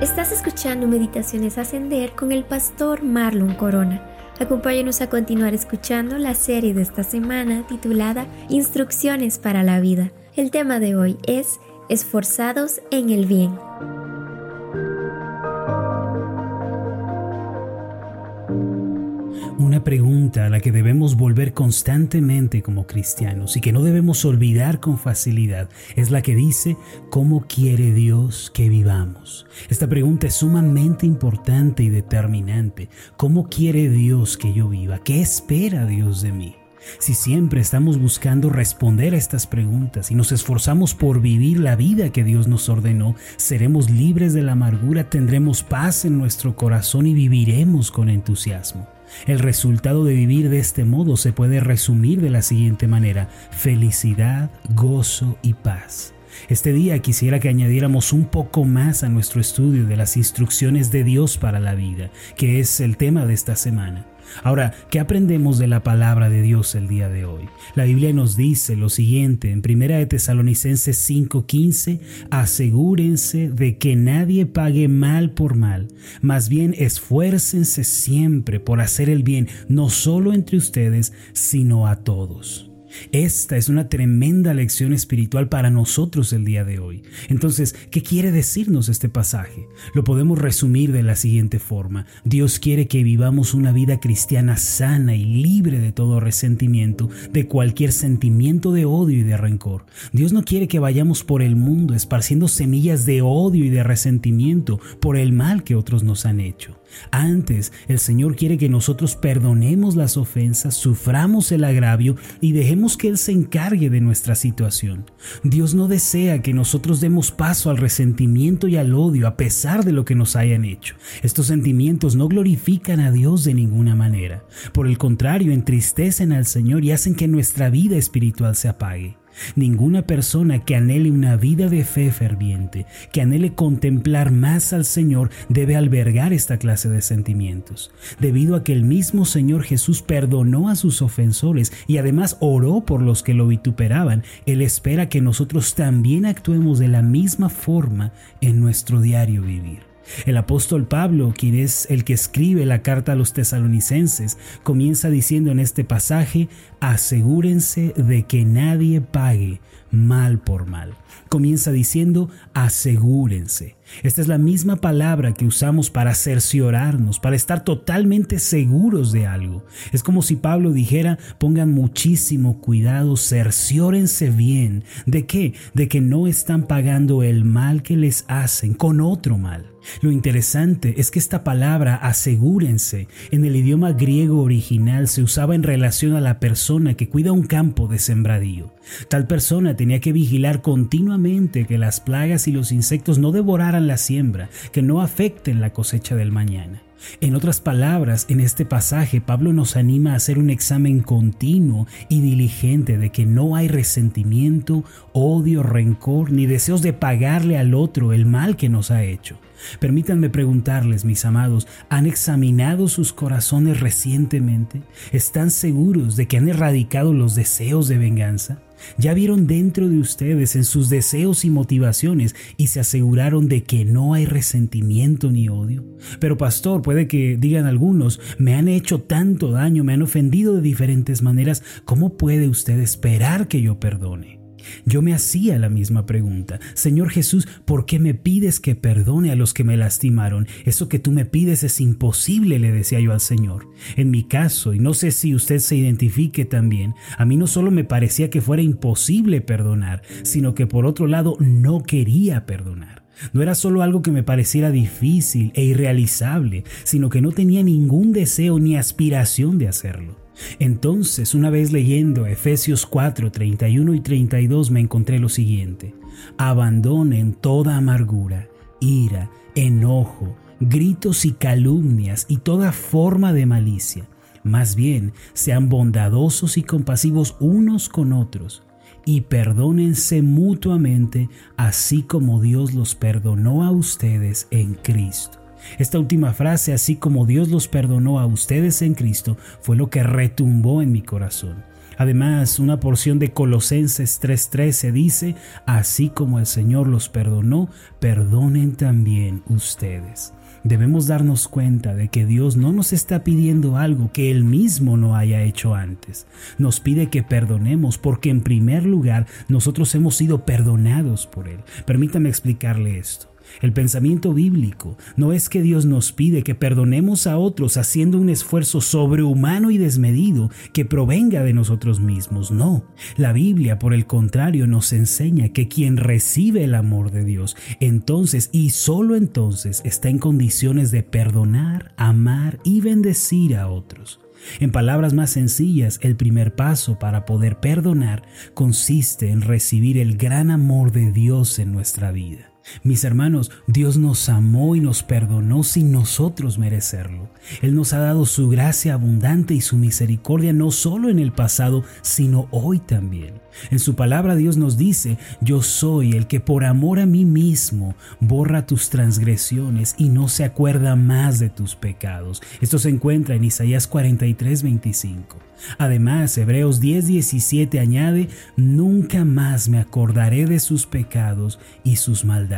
Estás escuchando Meditaciones Ascender con el pastor Marlon Corona. Acompáñanos a continuar escuchando la serie de esta semana titulada Instrucciones para la vida. El tema de hoy es Esforzados en el bien. Una pregunta a la que debemos volver constantemente como cristianos y que no debemos olvidar con facilidad es la que dice, ¿cómo quiere Dios que vivamos? Esta pregunta es sumamente importante y determinante. ¿Cómo quiere Dios que yo viva? ¿Qué espera Dios de mí? Si siempre estamos buscando responder a estas preguntas y nos esforzamos por vivir la vida que Dios nos ordenó, seremos libres de la amargura, tendremos paz en nuestro corazón y viviremos con entusiasmo. El resultado de vivir de este modo se puede resumir de la siguiente manera, felicidad, gozo y paz. Este día quisiera que añadiéramos un poco más a nuestro estudio de las instrucciones de Dios para la vida, que es el tema de esta semana. Ahora, ¿qué aprendemos de la palabra de Dios el día de hoy? La Biblia nos dice lo siguiente en 1 de Tesalonicenses 5:15, asegúrense de que nadie pague mal por mal, más bien esfuércense siempre por hacer el bien, no solo entre ustedes, sino a todos. Esta es una tremenda lección espiritual para nosotros el día de hoy. Entonces, ¿qué quiere decirnos este pasaje? Lo podemos resumir de la siguiente forma. Dios quiere que vivamos una vida cristiana sana y libre de todo resentimiento, de cualquier sentimiento de odio y de rencor. Dios no quiere que vayamos por el mundo esparciendo semillas de odio y de resentimiento por el mal que otros nos han hecho. Antes, el Señor quiere que nosotros perdonemos las ofensas, suframos el agravio y dejemos que Él se encargue de nuestra situación. Dios no desea que nosotros demos paso al resentimiento y al odio a pesar de lo que nos hayan hecho. Estos sentimientos no glorifican a Dios de ninguna manera. Por el contrario, entristecen al Señor y hacen que nuestra vida espiritual se apague. Ninguna persona que anhele una vida de fe ferviente, que anhele contemplar más al Señor, debe albergar esta clase de sentimientos, debido a que el mismo Señor Jesús perdonó a sus ofensores y además oró por los que lo vituperaban. Él espera que nosotros también actuemos de la misma forma en nuestro diario vivir. El apóstol Pablo, quien es el que escribe la carta a los tesalonicenses, comienza diciendo en este pasaje, asegúrense de que nadie pague mal por mal. Comienza diciendo asegúrense. Esta es la misma palabra que usamos para cerciorarnos, para estar totalmente seguros de algo. Es como si Pablo dijera, pongan muchísimo cuidado, cerciórense bien. ¿De qué? De que no están pagando el mal que les hacen con otro mal. Lo interesante es que esta palabra asegúrense en el idioma griego original se usaba en relación a la persona que cuida un campo de sembradío. Tal persona tenía que vigilar continuamente que las plagas y los insectos no devoraran la siembra, que no afecten la cosecha del mañana. En otras palabras, en este pasaje Pablo nos anima a hacer un examen continuo y diligente de que no hay resentimiento, odio, rencor ni deseos de pagarle al otro el mal que nos ha hecho. Permítanme preguntarles, mis amados, ¿han examinado sus corazones recientemente? ¿Están seguros de que han erradicado los deseos de venganza? Ya vieron dentro de ustedes en sus deseos y motivaciones y se aseguraron de que no hay resentimiento ni odio. Pero pastor, puede que digan algunos, me han hecho tanto daño, me han ofendido de diferentes maneras, ¿cómo puede usted esperar que yo perdone? Yo me hacía la misma pregunta. Señor Jesús, ¿por qué me pides que perdone a los que me lastimaron? Eso que tú me pides es imposible, le decía yo al Señor. En mi caso, y no sé si usted se identifique también, a mí no solo me parecía que fuera imposible perdonar, sino que por otro lado no quería perdonar. No era solo algo que me pareciera difícil e irrealizable, sino que no tenía ningún deseo ni aspiración de hacerlo. Entonces, una vez leyendo Efesios 4, 31 y 32, me encontré lo siguiente. Abandonen toda amargura, ira, enojo, gritos y calumnias y toda forma de malicia. Más bien, sean bondadosos y compasivos unos con otros y perdónense mutuamente, así como Dios los perdonó a ustedes en Cristo. Esta última frase, así como Dios los perdonó a ustedes en Cristo, fue lo que retumbó en mi corazón. Además, una porción de Colosenses 3:13 dice, así como el Señor los perdonó, perdonen también ustedes. Debemos darnos cuenta de que Dios no nos está pidiendo algo que Él mismo no haya hecho antes. Nos pide que perdonemos porque en primer lugar nosotros hemos sido perdonados por Él. Permítame explicarle esto. El pensamiento bíblico no es que Dios nos pide que perdonemos a otros haciendo un esfuerzo sobrehumano y desmedido que provenga de nosotros mismos. No, la Biblia por el contrario nos enseña que quien recibe el amor de Dios, entonces y solo entonces está en condiciones de perdonar, amar y bendecir a otros. En palabras más sencillas, el primer paso para poder perdonar consiste en recibir el gran amor de Dios en nuestra vida. Mis hermanos, Dios nos amó y nos perdonó sin nosotros merecerlo. Él nos ha dado su gracia abundante y su misericordia no solo en el pasado, sino hoy también. En su palabra Dios nos dice, yo soy el que por amor a mí mismo borra tus transgresiones y no se acuerda más de tus pecados. Esto se encuentra en Isaías 43, 25. Además, Hebreos 10:17 añade, nunca más me acordaré de sus pecados y sus maldades.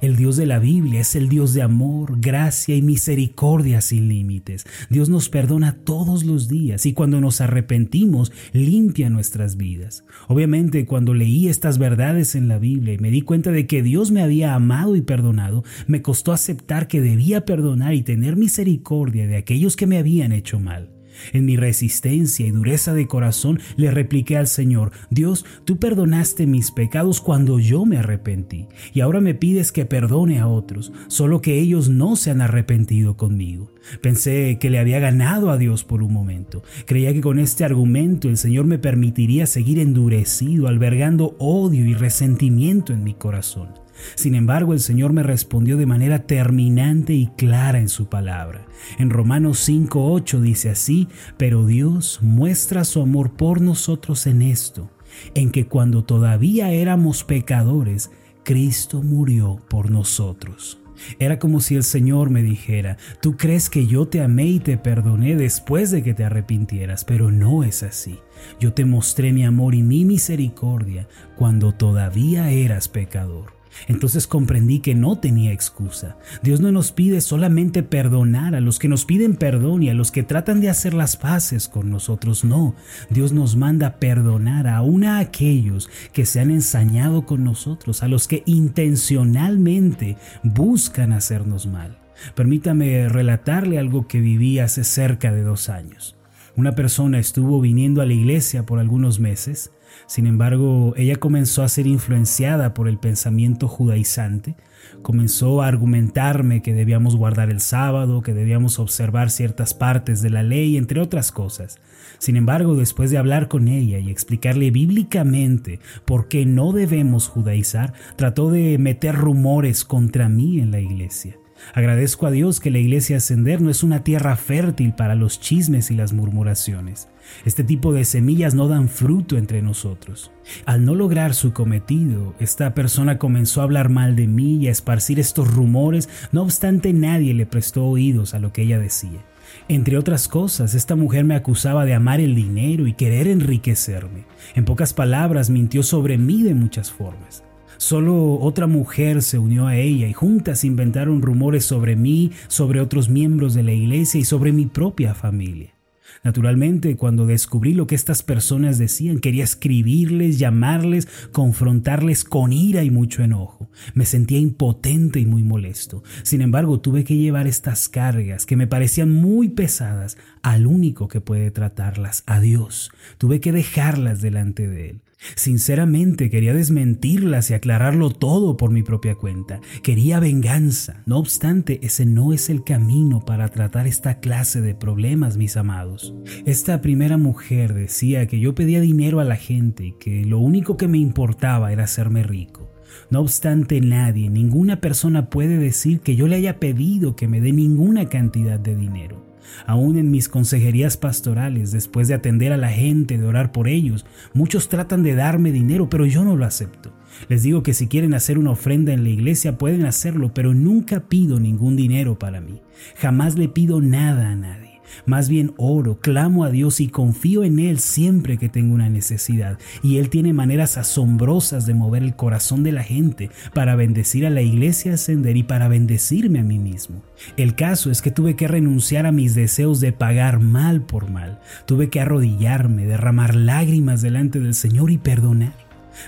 El Dios de la Biblia es el Dios de amor, gracia y misericordia sin límites. Dios nos perdona todos los días y cuando nos arrepentimos limpia nuestras vidas. Obviamente, cuando leí estas verdades en la Biblia y me di cuenta de que Dios me había amado y perdonado, me costó aceptar que debía perdonar y tener misericordia de aquellos que me habían hecho mal. En mi resistencia y dureza de corazón le repliqué al Señor, Dios, tú perdonaste mis pecados cuando yo me arrepentí, y ahora me pides que perdone a otros, solo que ellos no se han arrepentido conmigo. Pensé que le había ganado a Dios por un momento. Creía que con este argumento el Señor me permitiría seguir endurecido, albergando odio y resentimiento en mi corazón. Sin embargo, el Señor me respondió de manera terminante y clara en su palabra. En Romanos 5.8 dice así, pero Dios muestra su amor por nosotros en esto, en que cuando todavía éramos pecadores, Cristo murió por nosotros. Era como si el Señor me dijera, tú crees que yo te amé y te perdoné después de que te arrepintieras, pero no es así. Yo te mostré mi amor y mi misericordia cuando todavía eras pecador. Entonces comprendí que no tenía excusa. Dios no nos pide solamente perdonar a los que nos piden perdón y a los que tratan de hacer las paces con nosotros. No, Dios nos manda perdonar aún a aquellos que se han ensañado con nosotros, a los que intencionalmente buscan hacernos mal. Permítame relatarle algo que viví hace cerca de dos años. Una persona estuvo viniendo a la iglesia por algunos meses, sin embargo, ella comenzó a ser influenciada por el pensamiento judaizante, comenzó a argumentarme que debíamos guardar el sábado, que debíamos observar ciertas partes de la ley, entre otras cosas. Sin embargo, después de hablar con ella y explicarle bíblicamente por qué no debemos judaizar, trató de meter rumores contra mí en la iglesia. Agradezco a Dios que la iglesia Ascender no es una tierra fértil para los chismes y las murmuraciones. Este tipo de semillas no dan fruto entre nosotros. Al no lograr su cometido, esta persona comenzó a hablar mal de mí y a esparcir estos rumores, no obstante nadie le prestó oídos a lo que ella decía. Entre otras cosas, esta mujer me acusaba de amar el dinero y querer enriquecerme. En pocas palabras, mintió sobre mí de muchas formas. Solo otra mujer se unió a ella y juntas inventaron rumores sobre mí, sobre otros miembros de la iglesia y sobre mi propia familia. Naturalmente, cuando descubrí lo que estas personas decían, quería escribirles, llamarles, confrontarles con ira y mucho enojo. Me sentía impotente y muy molesto. Sin embargo, tuve que llevar estas cargas que me parecían muy pesadas al único que puede tratarlas, a Dios. Tuve que dejarlas delante de Él. Sinceramente quería desmentirlas y aclararlo todo por mi propia cuenta. Quería venganza. No obstante, ese no es el camino para tratar esta clase de problemas, mis amados. Esta primera mujer decía que yo pedía dinero a la gente y que lo único que me importaba era hacerme rico. No obstante, nadie, ninguna persona puede decir que yo le haya pedido que me dé ninguna cantidad de dinero. Aún en mis consejerías pastorales, después de atender a la gente, de orar por ellos, muchos tratan de darme dinero, pero yo no lo acepto. Les digo que si quieren hacer una ofrenda en la iglesia pueden hacerlo, pero nunca pido ningún dinero para mí. Jamás le pido nada a nadie. Más bien oro, clamo a Dios y confío en Él siempre que tengo una necesidad. Y Él tiene maneras asombrosas de mover el corazón de la gente para bendecir a la iglesia ascender y para bendecirme a mí mismo. El caso es que tuve que renunciar a mis deseos de pagar mal por mal. Tuve que arrodillarme, derramar lágrimas delante del Señor y perdonar.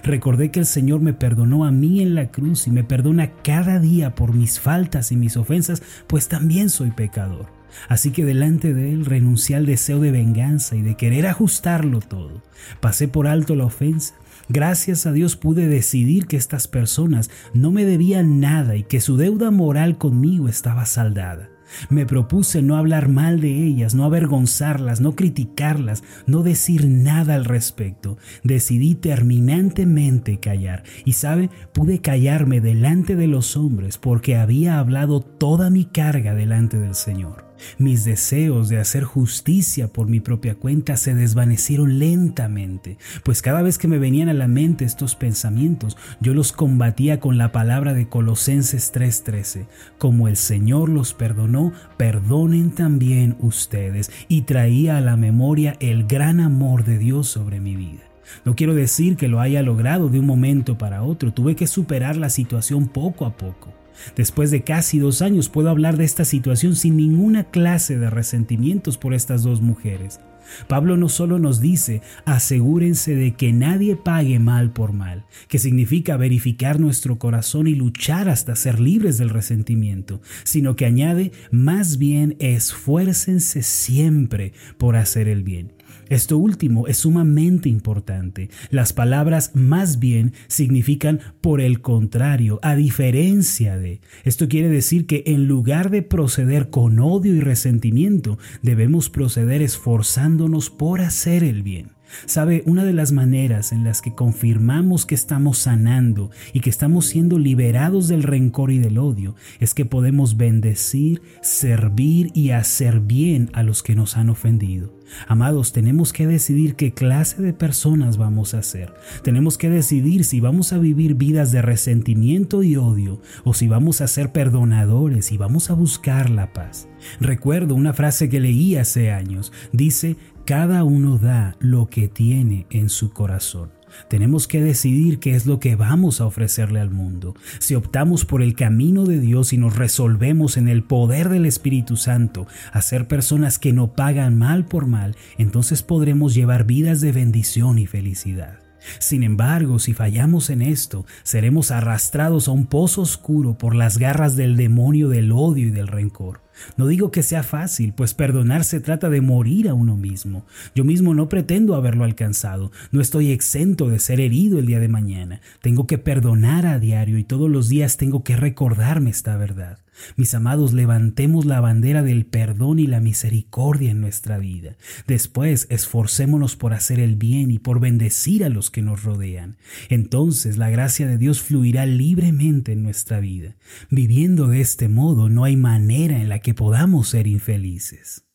Recordé que el Señor me perdonó a mí en la cruz y me perdona cada día por mis faltas y mis ofensas, pues también soy pecador. Así que delante de él renuncié al deseo de venganza y de querer ajustarlo todo. Pasé por alto la ofensa. Gracias a Dios pude decidir que estas personas no me debían nada y que su deuda moral conmigo estaba saldada. Me propuse no hablar mal de ellas, no avergonzarlas, no criticarlas, no decir nada al respecto. Decidí terminantemente callar. Y sabe, pude callarme delante de los hombres porque había hablado toda mi carga delante del Señor. Mis deseos de hacer justicia por mi propia cuenta se desvanecieron lentamente, pues cada vez que me venían a la mente estos pensamientos, yo los combatía con la palabra de Colosenses 3:13, como el Señor los perdonó, perdonen también ustedes, y traía a la memoria el gran amor de Dios sobre mi vida. No quiero decir que lo haya logrado de un momento para otro, tuve que superar la situación poco a poco. Después de casi dos años puedo hablar de esta situación sin ninguna clase de resentimientos por estas dos mujeres. Pablo no solo nos dice, asegúrense de que nadie pague mal por mal, que significa verificar nuestro corazón y luchar hasta ser libres del resentimiento, sino que añade, más bien esfuércense siempre por hacer el bien. Esto último es sumamente importante. Las palabras más bien significan por el contrario, a diferencia de. Esto quiere decir que en lugar de proceder con odio y resentimiento, debemos proceder esforzándonos por hacer el bien. Sabe, una de las maneras en las que confirmamos que estamos sanando y que estamos siendo liberados del rencor y del odio es que podemos bendecir, servir y hacer bien a los que nos han ofendido. Amados, tenemos que decidir qué clase de personas vamos a ser. Tenemos que decidir si vamos a vivir vidas de resentimiento y odio o si vamos a ser perdonadores y vamos a buscar la paz. Recuerdo una frase que leí hace años. Dice, cada uno da lo que tiene en su corazón. Tenemos que decidir qué es lo que vamos a ofrecerle al mundo. Si optamos por el camino de Dios y nos resolvemos en el poder del Espíritu Santo a ser personas que no pagan mal por mal, entonces podremos llevar vidas de bendición y felicidad. Sin embargo, si fallamos en esto, seremos arrastrados a un pozo oscuro por las garras del demonio del odio y del rencor. No digo que sea fácil, pues perdonar se trata de morir a uno mismo. Yo mismo no pretendo haberlo alcanzado, no estoy exento de ser herido el día de mañana. Tengo que perdonar a diario y todos los días tengo que recordarme esta verdad. Mis amados, levantemos la bandera del perdón y la misericordia en nuestra vida. Después, esforcémonos por hacer el bien y por bendecir a los que nos rodean. Entonces la gracia de Dios fluirá libremente en nuestra vida. Viviendo de este modo, no hay manera en la que podamos ser infelices.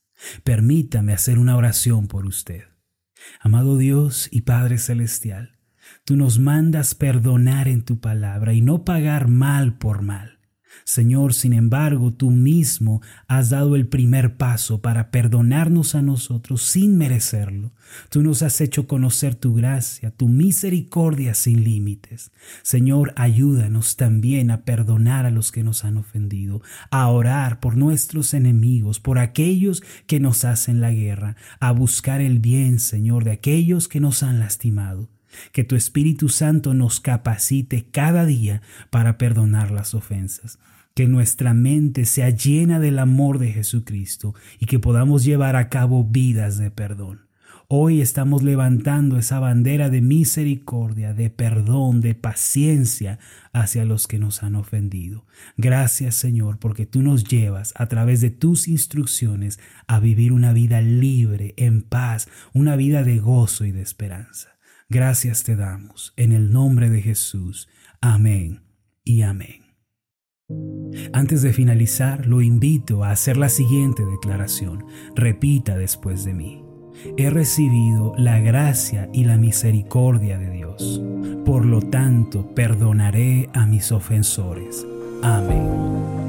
Permítame hacer una oración por usted. Amado Dios y Padre Celestial, tú nos mandas perdonar en tu palabra y no pagar mal por mal. Señor, sin embargo, tú mismo has dado el primer paso para perdonarnos a nosotros sin merecerlo. Tú nos has hecho conocer tu gracia, tu misericordia sin límites. Señor, ayúdanos también a perdonar a los que nos han ofendido, a orar por nuestros enemigos, por aquellos que nos hacen la guerra, a buscar el bien, Señor, de aquellos que nos han lastimado. Que tu Espíritu Santo nos capacite cada día para perdonar las ofensas. Que nuestra mente sea llena del amor de Jesucristo y que podamos llevar a cabo vidas de perdón. Hoy estamos levantando esa bandera de misericordia, de perdón, de paciencia hacia los que nos han ofendido. Gracias Señor porque tú nos llevas a través de tus instrucciones a vivir una vida libre, en paz, una vida de gozo y de esperanza. Gracias te damos en el nombre de Jesús. Amén y amén. Antes de finalizar, lo invito a hacer la siguiente declaración. Repita después de mí. He recibido la gracia y la misericordia de Dios. Por lo tanto, perdonaré a mis ofensores. Amén.